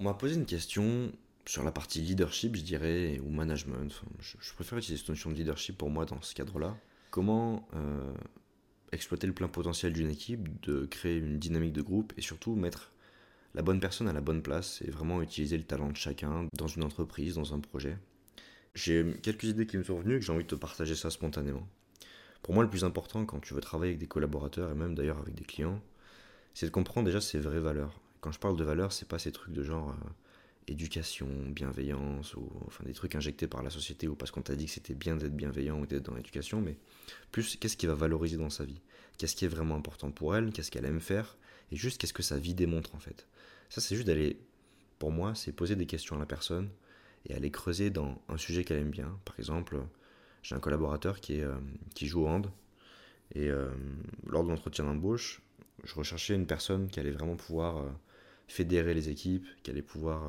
On m'a posé une question sur la partie leadership, je dirais, ou management. je, préfère utiliser cette notion de leadership pour moi dans ce cadre-là. Comment euh, exploiter le plein potentiel d'une équipe, de créer une dynamique de groupe et surtout mettre la bonne personne à la bonne place et vraiment utiliser le talent de chacun dans une entreprise, dans un projet? J'ai quelques idées qui me sont venues et que j'ai envie de te partager ça spontanément. Pour moi, le plus important quand tu veux travailler avec des collaborateurs et même d'ailleurs avec des clients, c'est de comprendre déjà ses vraies valeurs. Quand je parle de valeurs, c'est pas ces trucs de genre euh, éducation, bienveillance, ou enfin des trucs injectés par la société ou parce qu'on t'a dit que c'était bien d'être bienveillant ou d'être dans l'éducation, mais plus qu'est-ce qui va valoriser dans sa vie, qu'est-ce qui est vraiment important pour elle, qu'est-ce qu'elle aime faire, et juste qu'est-ce que sa vie démontre en fait? Ça, c'est juste d'aller, pour moi, c'est poser des questions à la personne et aller creuser dans un sujet qu'elle aime bien. Par exemple, j'ai un collaborateur qui, est, euh, qui joue au hand, et euh, lors de l'entretien d'embauche, je recherchais une personne qui allait vraiment pouvoir fédérer les équipes, qui allait pouvoir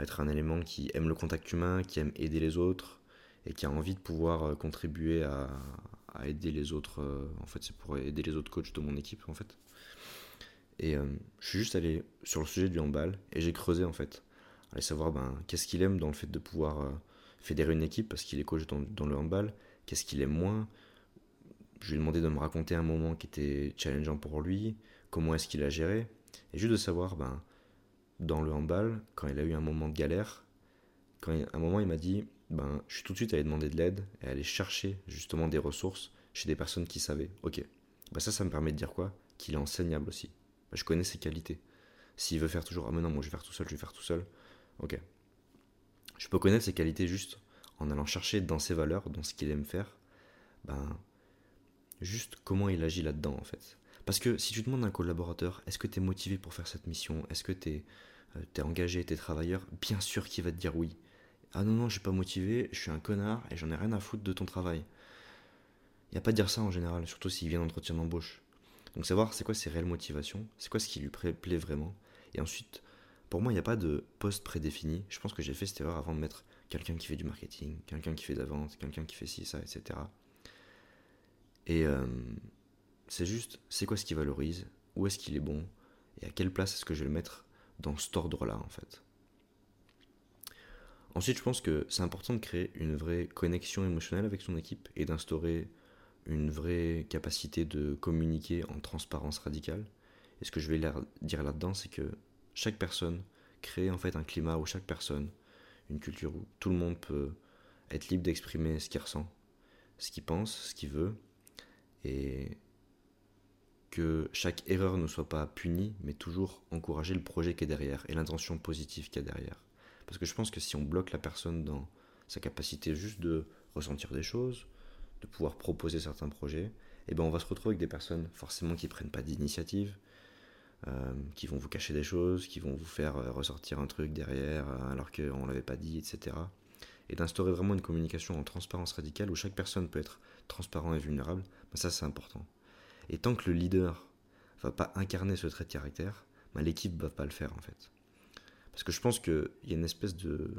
être un élément qui aime le contact humain, qui aime aider les autres, et qui a envie de pouvoir contribuer à, aider les autres. en fait, c'est pour aider les autres coachs de mon équipe, en fait. Et euh, je suis juste allé sur le sujet du handball et j'ai creusé en fait. Aller savoir ben, qu'est-ce qu'il aime dans le fait de pouvoir euh, fédérer une équipe parce qu'il est coach dans, le handball, qu'est-ce qu'il aime moins. Je lui ai demandé de me raconter un moment qui était challengeant pour lui, comment est-ce qu'il a géré. Et juste de savoir, ben, dans le handball, quand il a eu un moment de galère, quand à un moment il m'a dit, ben, je suis tout de suite allé demander de l'aide et aller chercher justement des ressources chez des personnes qui savaient. Ok, ben ça, ça me permet de dire quoi? Qu'il est enseignable aussi. Bah, je connais ses qualités. S'il veut faire toujours, ah mais non, moi je vais faire tout seul, je vais faire tout seul, ok. Je peux connaître ses qualités juste en allant chercher dans ses valeurs, dans ce qu'il aime faire, ben, juste comment il agit là-dedans en fait. Parce que si tu demandes à un collaborateur, est-ce que tu es motivé pour faire cette mission? Est-ce que tu es, euh, engagé, tu es travailleur? Bien sûr qu'il va te dire oui. Ah non, non, je suis pas motivé, je suis un connard et j'en ai rien à foutre de ton travail. Il n'y a pas de dire ça en général, surtout s'il vient d'entretien d'embauche. Donc savoir c'est quoi ses réelles motivations, c'est quoi ce qui lui plaît vraiment. Et ensuite, pour moi, il n'y a pas de poste prédéfini. Je pense que j'ai fait cette erreur avant de mettre quelqu'un qui fait du marketing, quelqu'un qui fait de la vente, quelqu'un qui fait ci, ça, etc. Et euh, c'est juste, c'est quoi ce qui valorise, où est-ce qu'il est bon, et à quelle place est-ce que je vais le mettre dans cet ordre-là, en fait? Ensuite, je pense que c'est important de créer une vraie connexion émotionnelle avec son équipe et d'instaurer une vraie capacité de communiquer en transparence radicale. Et ce que je vais dire là-dedans, c'est que chaque personne crée en fait un climat où chaque personne, une culture où tout le monde peut être libre d'exprimer ce qu'il ressent, ce qu'il pense, ce qu'il veut, et que chaque erreur ne soit pas punie, mais toujours encourager le projet qui est derrière et l'intention positive qu'il y a derrière. Parce que je pense que si on bloque la personne dans sa capacité juste de ressentir des choses, de pouvoir proposer certains projets, et eh ben on va se retrouver avec des personnes forcément qui prennent pas d'initiative, euh, qui vont vous cacher des choses, qui vont vous faire euh, ressortir un truc derrière euh, alors qu'on l'avait pas dit, etc. Et d'instaurer vraiment une communication en transparence radicale où chaque personne peut être transparent et vulnérable, ben ça c'est important. Et tant que le leader va pas incarner ce trait de caractère, ben l'équipe va pas le faire en fait. Parce que je pense qu'il y a une espèce de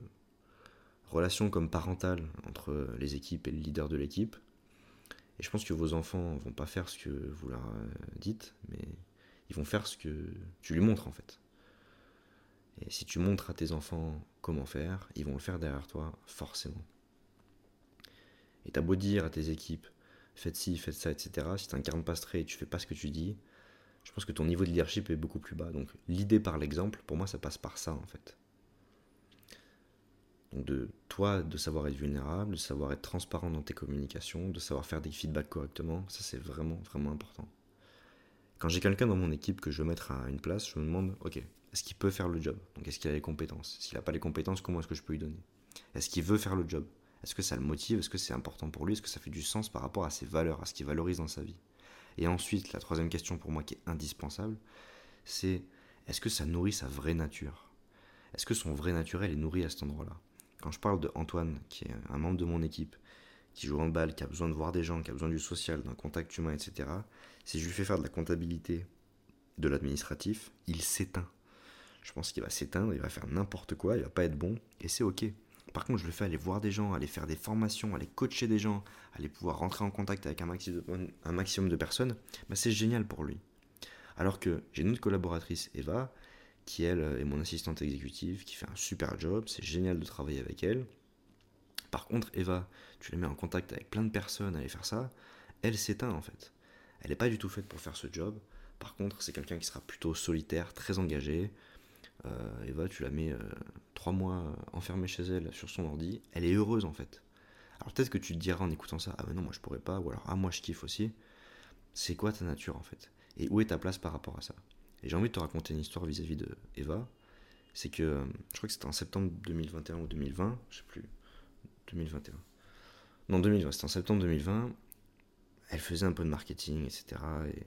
relation comme parentale entre les équipes et le leader de l'équipe, et je pense que vos enfants vont pas faire ce que vous leur euh, dites, mais ils vont faire ce que tu lui montres en fait. Et si tu montres à tes enfants comment faire, ils vont le faire derrière toi, forcément. Et t'as beau dire à tes équipes, faites ci, faites ça, etc. Si tu n'incarnes pas ce trait et tu fais pas ce que tu dis, je pense que ton niveau de leadership est beaucoup plus bas. Donc l'idée par l'exemple, pour moi, ça passe par ça en fait. Donc de toi, de savoir être vulnérable, de savoir être transparent dans tes communications, de savoir faire des feedbacks correctement, ça c'est vraiment, vraiment important. Quand j'ai quelqu'un dans mon équipe que je veux mettre à une place, je me demande, ok, est-ce qu'il peut faire le job? Donc est-ce qu'il a les compétences? S'il n'a pas les compétences, comment est-ce que je peux lui donner? Est-ce qu'il veut faire le job? Est-ce que ça le motive? Est-ce que c'est important pour lui? Est-ce que ça fait du sens par rapport à ses valeurs, à ce qu'il valorise dans sa vie? Et ensuite, la troisième question pour moi qui est indispensable, c'est est-ce que ça nourrit sa vraie nature? Est-ce que son vrai naturel est nourri à cet endroit-là? Quand je parle de Antoine, qui est un membre de mon équipe, qui joue en balle, qui a besoin de voir des gens, qui a besoin du social, d'un contact humain, etc., si je lui fais faire de la comptabilité, de l'administratif, il s'éteint. Je pense qu'il va s'éteindre, il va faire n'importe quoi, il va pas être bon, et c'est ok. Par contre, je le fais aller voir des gens, aller faire des formations, aller coacher des gens, aller pouvoir rentrer en contact avec un maximum de, personnes, bah c'est génial pour lui. Alors que j'ai une autre collaboratrice, Eva, qui elle est mon assistante exécutive, qui fait un super job, c'est génial de travailler avec elle. Par contre, Eva, tu la mets en contact avec plein de personnes aller faire ça, elle s'éteint en fait. Elle n'est pas du tout faite pour faire ce job. Par contre, c'est quelqu'un qui sera plutôt solitaire, très engagé. Euh, Eva, tu la mets euh, trois mois enfermée chez elle sur son ordi, elle est heureuse en fait. Alors peut-être que tu te diras en écoutant ça, ah ben non, moi je pourrais pas, ou alors ah moi je kiffe aussi. C'est quoi ta nature en fait? Et où est ta place par rapport à ça? Et j'ai envie de te raconter une histoire vis-à-vis de Eva. C'est que euh, je crois que c'était en septembre 2021 ou 2020, je sais plus. 2021. Non, 2020, c'était en septembre 2020. Elle faisait un peu de marketing, etc. Et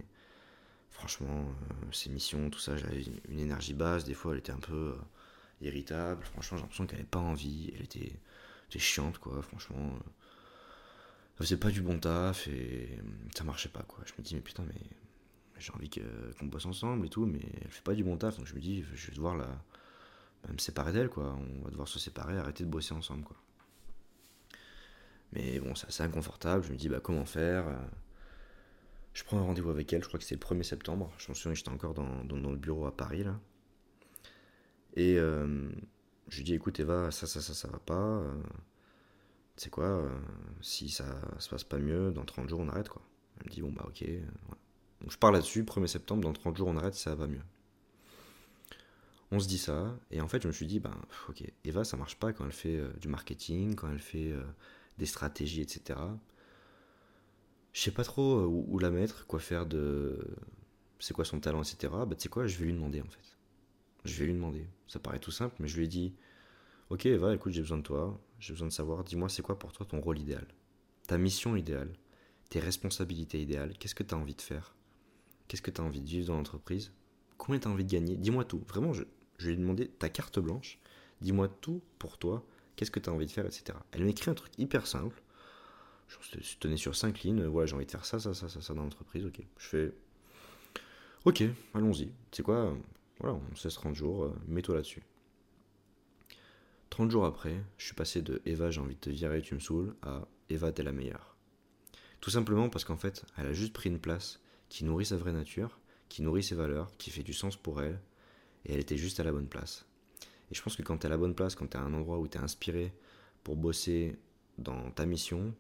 franchement, euh, ses missions, tout ça, j'avais une énergie basse. Des fois, elle était un peu euh, irritable. Franchement, j'ai l'impression qu'elle n'avait pas envie. Elle était c'était chiante, quoi, franchement. Elle faisait pas du bon taf et ça marchait pas, quoi. Je me dis, mais putain, mais j'ai envie qu'on bosse ensemble et tout, mais elle fait pas du bon taf, donc je me dis, je vais devoir la, bah, me séparer d'elle, quoi. On va devoir se séparer, arrêter de bosser ensemble, quoi. Mais bon, c'est assez inconfortable. Je me dis, bah, comment faire Je prends un rendez-vous avec elle, je crois que c'est le 1er septembre. Je me souviens, j'étais encore dans, le bureau à Paris, là. Et euh, je lui dis écoute Eva, ça, ça, ça, ça va pas. Euh, tu sais quoi, euh, si ça se passe pas mieux, dans 30 jours on arrête quoi. Elle me dit bon bah ok. Donc je pars là-dessus, 1er septembre, dans 30 jours on arrête, ça va mieux. On se dit ça, et en fait je me suis dit, ben ok, Eva ça marche pas quand elle fait du marketing, quand elle fait des stratégies, etc. Je sais pas trop où, la mettre, quoi faire de. C'est quoi son talent, etc. Bah tu sais quoi, je vais lui demander en fait. Je vais lui demander. Ça paraît tout simple, mais je lui ai dit Ok, Eva, écoute, j'ai besoin de toi. J'ai besoin de savoir, dis-moi, c'est quoi pour toi ton rôle idéal? Ta mission idéale? Tes responsabilités idéales? Qu'est-ce que tu as envie de faire? Qu'est-ce que tu as envie de vivre dans l'entreprise? Combien tu as envie de gagner? Dis-moi tout. Vraiment, je, je lui ai demandé ta carte blanche. Dis-moi tout pour toi. Qu'est-ce que tu as envie de faire, etc. Elle m'écrit un truc hyper simple. Je tenais sur cinq lignes. Voilà, j'ai envie de faire ça, ça, ça, ça, dans l'entreprise. Ok. Je fais. Ok, allons-y. C'est quoi voilà, on 16-30 jours, euh, mets-toi là-dessus. 30 jours après, je suis passé de Eva, j'ai envie de te virer, tu me saoules, à Eva, t'es la meilleure. Tout simplement parce qu'en fait, elle a juste pris une place qui nourrit sa vraie nature, qui nourrit ses valeurs, qui fait du sens pour elle, et elle était juste à la bonne place. Et je pense que quand t'es à la bonne place, quand t'es à un endroit où t'es inspiré pour bosser dans ta mission,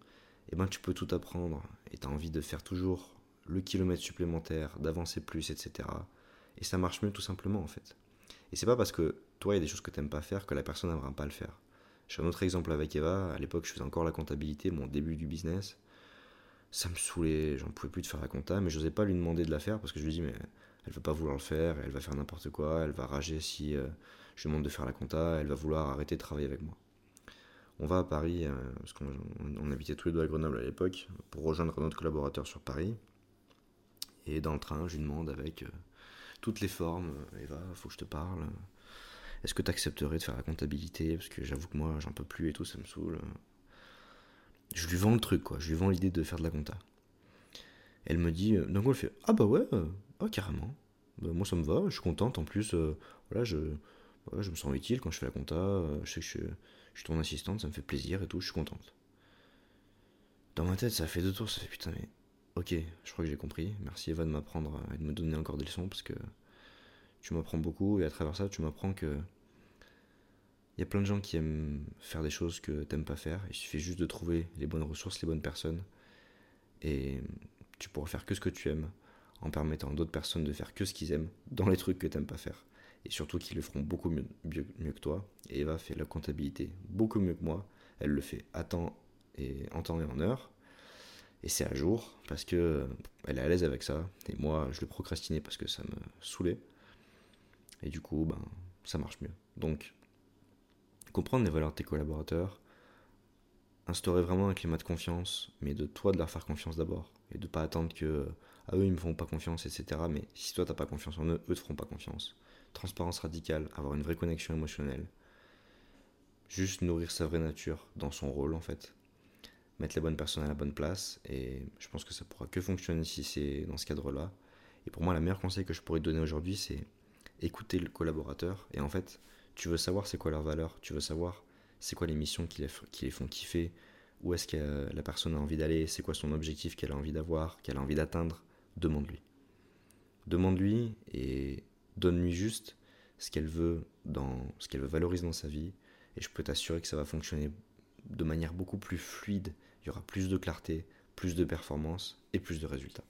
eh ben tu peux tout apprendre et t'as envie de faire toujours le kilomètre supplémentaire, d'avancer plus, etc. Et ça marche mieux tout simplement en fait. Et c'est pas parce que toi il y a des choses que tu n'aimes pas faire que la personne n'aimera pas le faire. J'ai un autre exemple avec Eva, à l'époque je faisais encore la comptabilité, mon début du business. Ça me saoulait, j'en pouvais plus de faire la compta, mais je n'osais pas lui demander de la faire parce que je lui dis mais elle va pas vouloir le faire, elle va faire n'importe quoi, elle va rager si euh, je lui demande de faire la compta, elle va vouloir arrêter de travailler avec moi. On va à Paris, euh, parce qu'on habitait tous les deux à Grenoble à l'époque, pour rejoindre un autre collaborateur sur Paris. Et dans le train, je lui demande avec euh, toutes les formes. Euh, Eva, faut que je te parle. Est-ce que tu accepterais de faire la comptabilité? Parce que j'avoue que moi, j'en peux plus et tout, ça me saoule. Je lui vends le truc, quoi. Je lui vends l'idée de faire de la compta. Elle me dit, coup, elle fait Ah bah ouais, oh, carrément. Bah, moi, ça me va, je suis contente. En plus, voilà, je, je me sens utile quand je fais la compta. je sais que je, je, suis ton assistante, ça me fait plaisir et tout, je suis contente. Dans ma tête, ça fait deux tours, ça fait putain, mais Ok, je crois que j'ai compris. Merci Eva de m'apprendre et de me donner encore des leçons parce que tu m'apprends beaucoup et à travers ça, tu m'apprends que il y a plein de gens qui aiment faire des choses que t'aimes pas faire. Il suffit juste de trouver les bonnes ressources, les bonnes personnes et tu pourras faire que ce que tu aimes en permettant à d'autres personnes de faire que ce qu'ils aiment dans les trucs que t'aimes pas faire et surtout qu'ils le feront beaucoup mieux, mieux, que toi. Et Eva fait la comptabilité beaucoup mieux que moi. Elle le fait à temps et en temps et en heure. Et c'est à jour parce que euh, elle est à l'aise avec ça. Et moi je le procrastinais parce que ça me saoulait. Et du coup ben ça marche mieux. Donc comprendre les valeurs de tes collaborateurs instaurer vraiment un climat de confiance mais de toi de leur faire confiance d'abord. Et de pas attendre que à ah, eux ils me font pas confiance etc mais si toi t'as pas confiance en eux eux te feront pas confiance transparence radicale avoir une vraie connexion émotionnelle juste nourrir sa vraie nature dans son rôle en fait mettre les bonnes personnes à la bonne place. Et je pense que ça pourra que fonctionner si c'est dans ce cadre-là. Et pour moi, le meilleur conseil que je pourrais te donner aujourd'hui, c'est écouter le collaborateur. Et en fait, tu veux savoir c'est quoi leur valeur, tu veux savoir c'est quoi les missions qui les font kiffer, où est-ce que la personne a envie d'aller, c'est quoi son objectif qu'elle a envie d'avoir, qu'elle a envie d'atteindre. Demande-lui. Demande-lui et donne-lui juste ce qu'elle veut dans ce qu'elle veut valoriser dans sa vie et je peux t'assurer que ça va fonctionner de manière beaucoup plus fluide, il y aura plus de clarté, plus de performance et plus de résultats.